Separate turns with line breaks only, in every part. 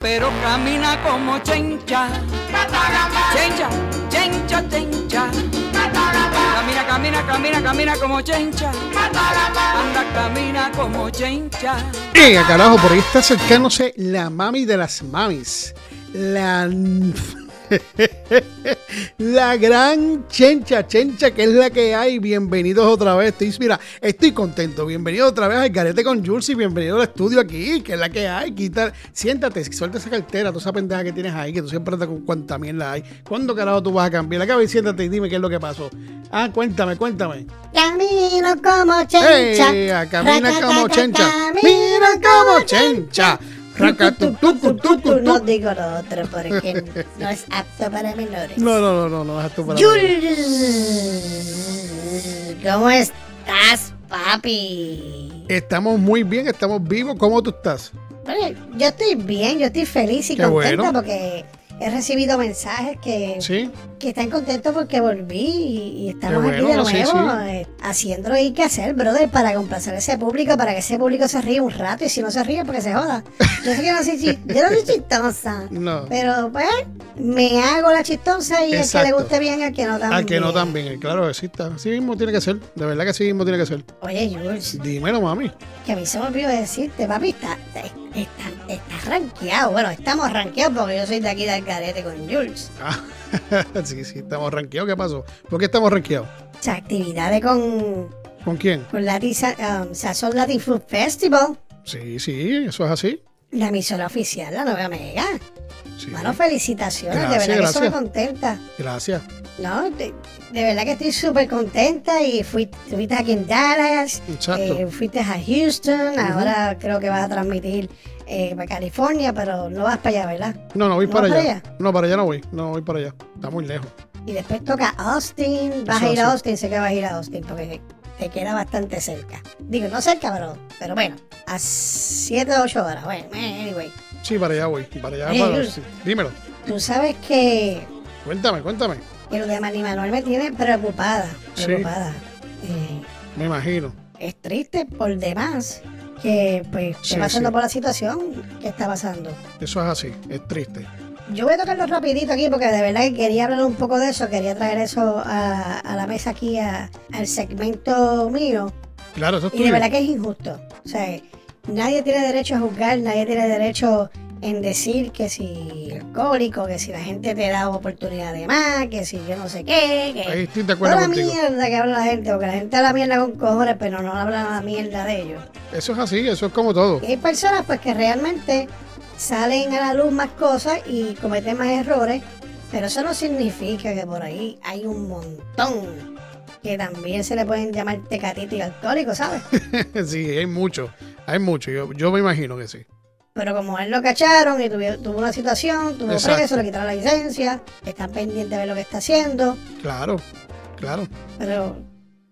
pero camina como chencha. Chencha, chencha, chencha. Camina, camina, camina, camina como chencha. Anda, camina como chencha.
Venga, carajo, por ahí está acercándose la mami de las mamis. La. la gran chencha, chencha, que es la que hay. Bienvenidos otra vez. Estoy, mira, estoy contento. Bienvenido otra vez al Garete con Jules y bienvenido al estudio aquí, que es la que hay. Quita, siéntate, suelta esa cartera, toda esa pendeja que tienes ahí, que tú siempre andas con cuánta mierda hay. ¿Cuándo carajo tú vas a cambiar? Acá y siéntate y dime qué es lo que pasó. Ah, cuéntame, cuéntame.
Camino como chencha.
Camina como chencha. Mira como chencha.
No digo lo otro porque no es apto para menores.
No, no, no, no, no, deja tú para
Jules, ¿cómo estás, papi?
Estamos muy bien, estamos vivos. ¿Cómo tú estás?
Bueno, yo estoy bien, yo estoy feliz y
Qué
contenta
bueno.
porque he recibido mensajes que,
¿Sí?
que están contentos porque volví y, y estamos aquí de nuevo
sí, sí.
eh, haciendo y qué hacer, brother, para complacer a ese público, para que ese público se ríe un rato y si no se ríe, porque se joda. Yo sé que no soy, yo no soy chistosa.
No.
Pero pues me hago la chistosa y el que le guste bien, al que no también.
Al que no también, claro que sí está. Así mismo tiene que ser. De verdad que así mismo tiene que ser.
Oye, Jules,
Dímelo, mami.
que a mí se me olvidó decirte, papi, está, está, está, rankeado. Bueno, estamos rankeados porque yo soy de aquí del carete con Jules.
Ah, sí, sí, estamos ranqueados. ¿Qué pasó? ¿Por qué estamos ranqueados?
O sea, actividades con,
¿Con quién?
con Latin, um, Sazón Latin Food Festival,
Sí, sí, eso es así.
la emisora oficial, la nueva mega.
Sí.
Bueno, felicitaciones,
Gracias,
de verdad que estoy contenta.
Gracias.
No, de, de verdad que estoy súper contenta y fui, estuviste aquí en Dallas, eh, fuiste a Houston, ahora creo que vas a transmitir eh, para California, pero no vas para allá, ¿verdad?
No, no voy
¿No
para allá.
para
No, para allá no voy. No voy para allá. Está muy lejos.
Y después toca Austin, vas
Eso
a ir a. Austin, sé que vas a ir a Austin porque te queda bastante cerca. Digo, no cerca, pero, pero bueno, a 7 o 8 horas. Bueno, anyway.
Sí, para allá voy. Para allá. Para- sí. Dímelo.
Tú sabes que,
Cuéntame, cuéntame.
que lo de Manny Manuel me tiene preocupada,
Sí.
preocupada. Eh,
Me imagino.
es triste por demás que pues esté
Sí,
pasando por la situación que está pasando.
Eso es así. Es triste.
Yo voy a tocarlo rapidito aquí porque de verdad que quería hablar un poco de eso, quería traer eso a, a la mesa aquí, a- al segmento mío.
Claro, eso es
Y de verdad que es injusto. O sea, nadie tiene derecho a juzgar, nadie tiene derecho en decir que si alcohólico, que si la gente te da oportunidad de más, que si yo no sé qué, que...
Ahí estoy de acuerdo
Toda la mierda que habla la gente, porque la gente habla mierda con cojones, pero no habla la mierda de ellos.
Eso es así. Eso es como todo.
Y hay personas pues que realmente salen a la luz más cosas y cometen más errores, pero eso no significa que por ahí hay un montón que también se le pueden llamar tecatito y alcohólico, ¿sabes?
sí, hay mucho. Hay mucho. Yo, yo me imagino que sí.
Pero como él lo cacharon y tuvo, tuvo una situación, tuvo
Exacto.
preso, le quitaron la licencia, están pendientes de ver lo que está haciendo,
Claro. Claro.
pero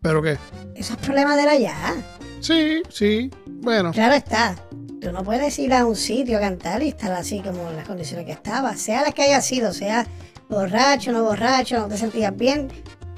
¿Pero qué?
esos problemas de la ya.
Sí, sí. Bueno.
Claro está. Tú no puedes ir a un sitio a cantar y estar así como en las condiciones que estaba, sea las que haya sido, sea borracho, no borracho, no te sentías bien.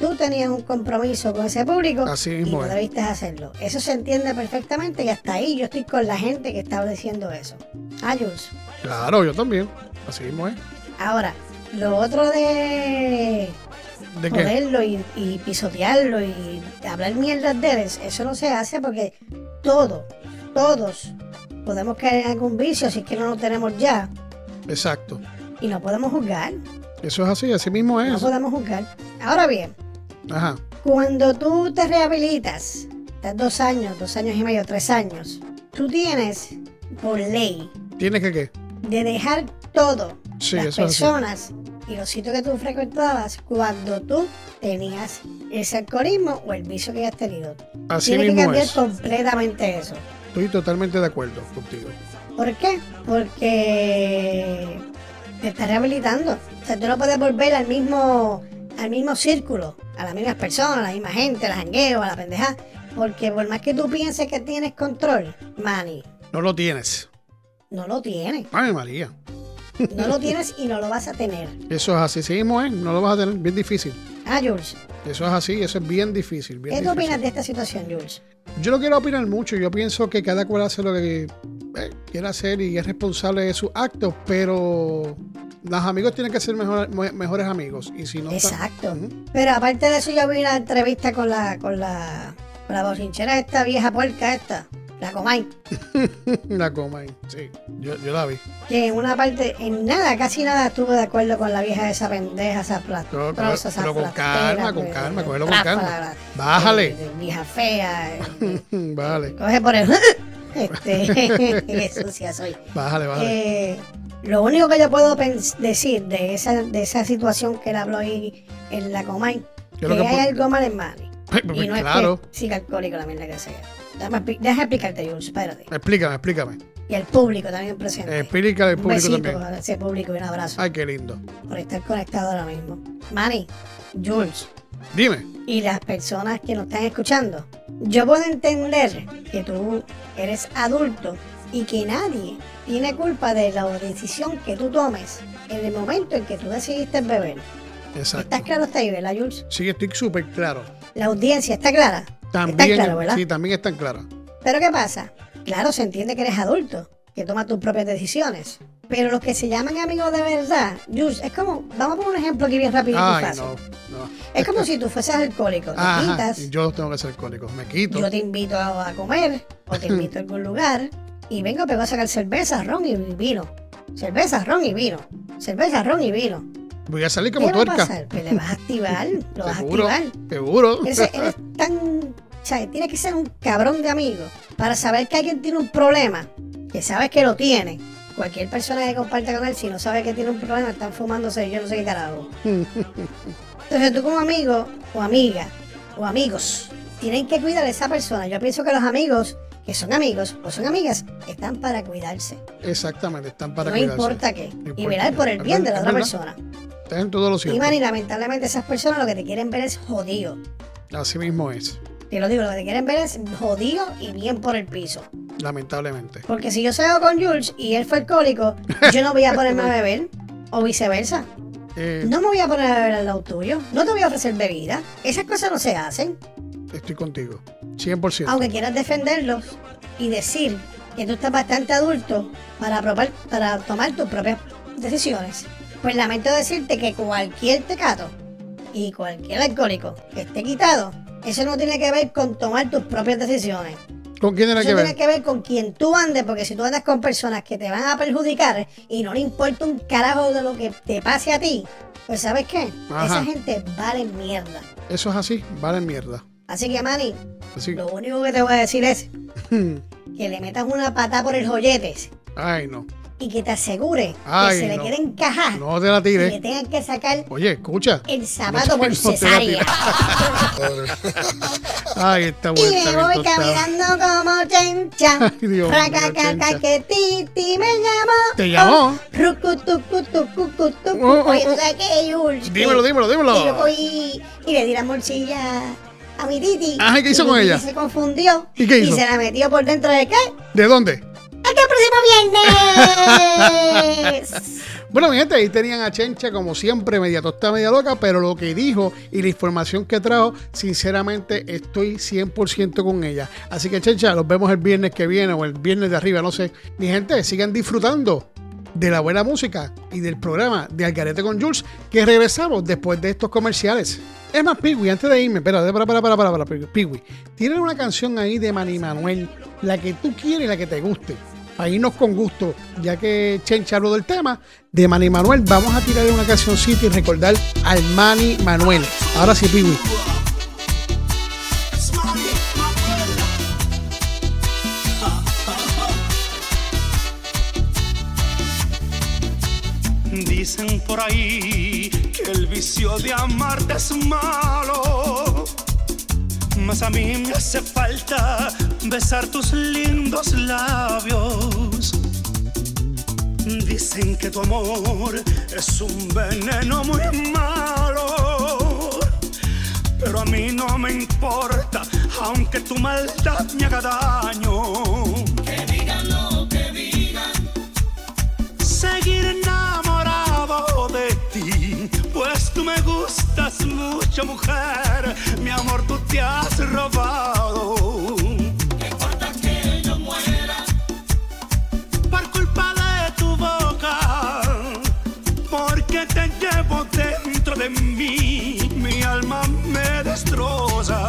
Tú tenías un compromiso con ese público
Así
y no debiste hacerlo. Eso se entiende perfectamente y hasta ahí yo estoy con la gente que estaba diciendo eso. Ah, Jules.
Claro, yo también. Así mismo es.
Ahora, lo otro de
¿De
joderlo y, y pisotearlo y hablar mierdas de él, eso no se hace porque todo, todos podemos caer en algún vicio si es que no lo tenemos ya
Exacto.
y no podemos juzgar,
Eso es así. Así mismo
no
es.
podemos juzgar. Ahora bien,
Ajá.
cuando tú te rehabilitas, estás dos años, dos años y medio, tres años, tú tienes por ley
¿Tienes que qué?
de dejar todo,
Sí,
las
eso es así.
personas y los sitios que tú frecuentabas cuando tú tenías ese alcoholismo o el vicio que hayas tenido.
Así
Tienes que cambiar
es.
completamente eso.
Estoy totalmente de acuerdo contigo.
¿Por qué? Porque te estás rehabilitando. O sea, tú no puedes volver al mismo, al mismo círculo, a las mismas personas, a la misma gente, a la jangueo, a la pendeja. Porque por más que tú pienses que tienes control, Manny,
No lo tienes.
no lo tienes.
Ay, María.
No lo tienes y no lo vas a tener.
Eso es así. Sí mismo es. No lo vas a tener. Bien difícil.
Ah, Jules.
Eso es así. Eso es bien difícil. Bien
¿Qué tú
difícil.
opinas de esta situación, Jules?
Yo no quiero opinar mucho. Yo pienso que cada cual hace lo que eh, quiere hacer y es responsable de sus actos, pero los amigos tienen que ser mejores amigos. Y si no
Exacto. Pero aparte de eso, yo vi una entrevista con la, con la, con la bochinchera esta vieja puerca esta. La Comay.
la Comay, sí. Yo, yo, la vi.
Que en una parte, en nada, casi nada estuve de acuerdo con la vieja de esa pendeja, esa plata.
Pero, pero, con calma, con calma, cógelo con calma. Bájale.
vieja fea.
Bájale.
Coge por el. este, qué sucia soy.
Bájale, bájale.
Eh, lo único que yo puedo decir de esa, de esa situación que él habló ahí en la Comay, que, que hay algo mal en Manny.
Pues, y no claro.
es que siga alcohólico la mierda que sea. Déjame, déjame explicarte, Jules, espérate.
Explícame, explícame.
Y el público también presente.
Explica al público
un
también.
A ese público y un abrazo.
Ay, qué lindo.
Por estar conectado ahora mismo. Manny, Jules.
Dime.
Y las personas que nos están escuchando. Yo puedo entender que tú eres adulto y que nadie tiene culpa de la decisión que tú tomes en el momento en que tú decidiste beber.
Exacto.
¿Estás claro hasta ahí, verdad, Jules?
Sí, estoy súper claro.
La audiencia está clara.
También, Sí, también están claras.
Pero ¿qué pasa? Claro, se entiende que eres adulto, que tomas tus propias decisiones. Pero los que se llaman amigos de verdad, Jules, es como, vamos a poner un ejemplo aquí bien rápido y fácil. No, no. Es como si tú fueses alcohólico, te quitas.
Yo tengo que ser alcohólico, me quito.
Yo te invito a, comer o te invito a algún lugar y vengo, pero voy a sacar cerveza, ron y vino. Cerveza, ron y vino. Cerveza, ron y vino.
Voy a salir como tuerca.
Va a pasar? Pues le vas a activar, lo vas a activar.
Seguro.
Eres, eres tan. O sea, tiene que ser un cabrón de amigo para saber que alguien tiene un problema, que sabes que lo tiene. Cualquier persona que comparte con él, si no sabe que tiene un problema, están fumándose yo no sé qué carajo. Entonces tú como amigo o amiga o amigos, tienen que cuidar a esa persona. Yo pienso que los amigos que son amigos o son amigas, están para cuidarse.
Exactamente, están para
no
cuidarse.
Importa qué. y velar por el bien de la otra persona.
Estás en todo lo cierto.
Y, man, y lamentablemente esas personas lo que te quieren ver es jodido.
Así mismo es.
Te lo digo, lo que te quieren ver es jodido y bien por el piso.
Lamentablemente.
Porque si yo salgo con Jules y él fue alcohólico, yo no voy a ponerme a beber. O viceversa. Eh, no me voy a poner a beber al lado tuyo. No te voy a ofrecer bebida. Esas cosas no se hacen.
Estoy contigo. 100%.
Aunque quieras defenderlos y decir que tú estás bastante adulto para, probar, para tomar tus propias decisiones, pues lamento decirte que cualquier tecato y cualquier alcohólico que esté quitado, eso no tiene que ver con tomar tus propias decisiones.
¿Con quién tiene
que
ver?
Eso tiene que ver con quien tú andes, porque si tú andas con personas que te van a perjudicar y no le importa un carajo de lo que te pase a ti, pues ¿sabes qué? Esa gente vale mierda.
Eso es así, vale mierda.
Así que, Manny, lo único que te voy a decir es que le metas una pata por el jolletes.
Ay, no.
Y que te asegure que se le quiere encajar.
No te la tires.
Y le tengan que sacar.
Oye, escucha.
El zapato por cesárea.
Ay, está bueno.
Y me voy caminando como chencha. Ay, Dios mío, que Titi me llamó.
¿Te llamó? Dímelo, dímelo, dímelo.
Y yo voy y le di la morcilla a mi Titi.
Ajá, ¿qué hizo con ella?
se confundió.
¿Y qué hizo?
Y se la metió por dentro de qué?
¿De dónde?
¡Hasta el próximo viernes!
bueno, mi gente, ahí tenían a Chencha como siempre, media tostada, media loca, pero lo que dijo y la información que trajo, sinceramente estoy 100% con ella. Así que Chencha, los vemos el viernes que viene o el viernes de arriba, no sé. Mi gente, sigan disfrutando de la buena música y del programa de Algarete con Jules, que regresamos después de estos comerciales. Es más, Pigui, antes de irme, espera, para, para, para, para, Pigui. Tienen una canción ahí de Manny Manuel, la que tú quieres y la que te guste. Para irnos con gusto, ya que Chencha habló del tema de Manny Manuel, vamos a tirarle una cancioncita y recordar al Manny Manuel. Ahora sí, Pigui.
Dicen por ahí que el vicio de amarte es malo. Mas a mí me hace falta besar tus lindos labios. Dicen que tu amor es un veneno muy malo. Pero a mí no me importa, aunque tu maldad me haga daño.
Que digan lo que digan.
Seguir pues tú me gustas mucho, mujer. Mi amor, tú te has robado. De mi alma me destroza.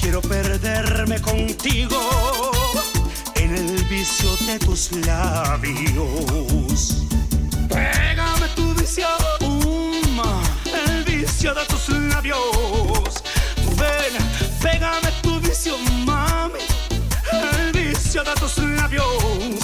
Quiero perderme contigo en el vicio de tus labios. Pégame tu vicio, um, el vicio de tus labios. Ven, pégame tu vicio, mami, el vicio de tus labios.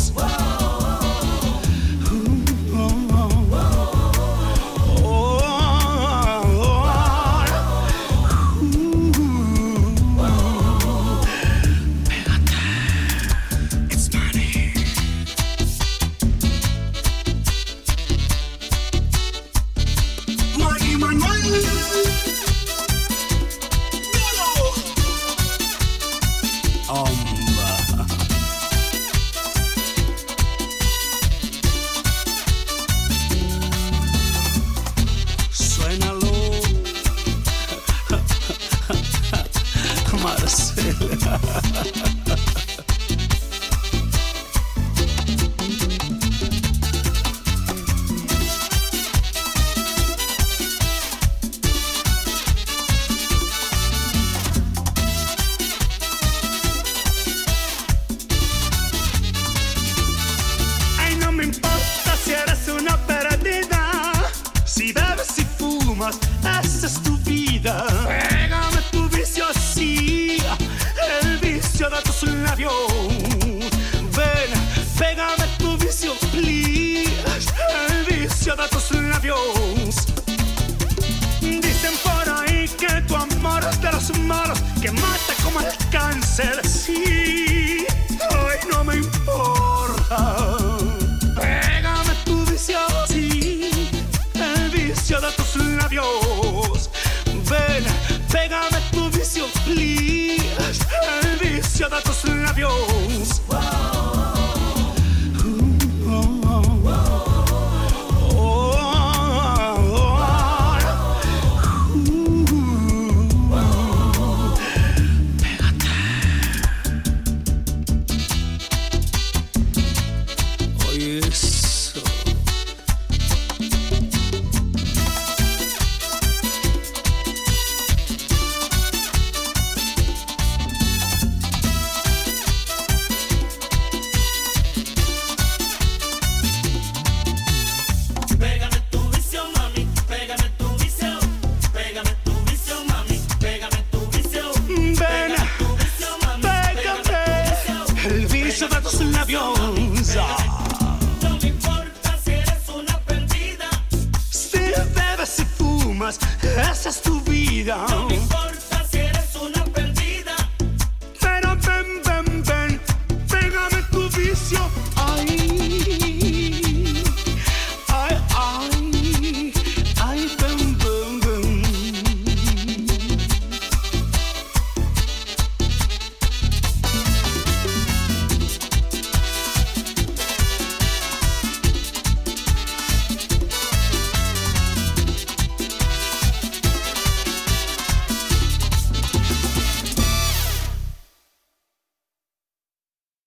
Fumas, esa es tu vida. Labios. Ven, pégame tu vicio, please, el vicio de tus labios. Dicen por ahí que tu amor es de los malos, que mata como el cáncer. Sí, hoy no me importa. siada, co sny
na wiąz. Wow.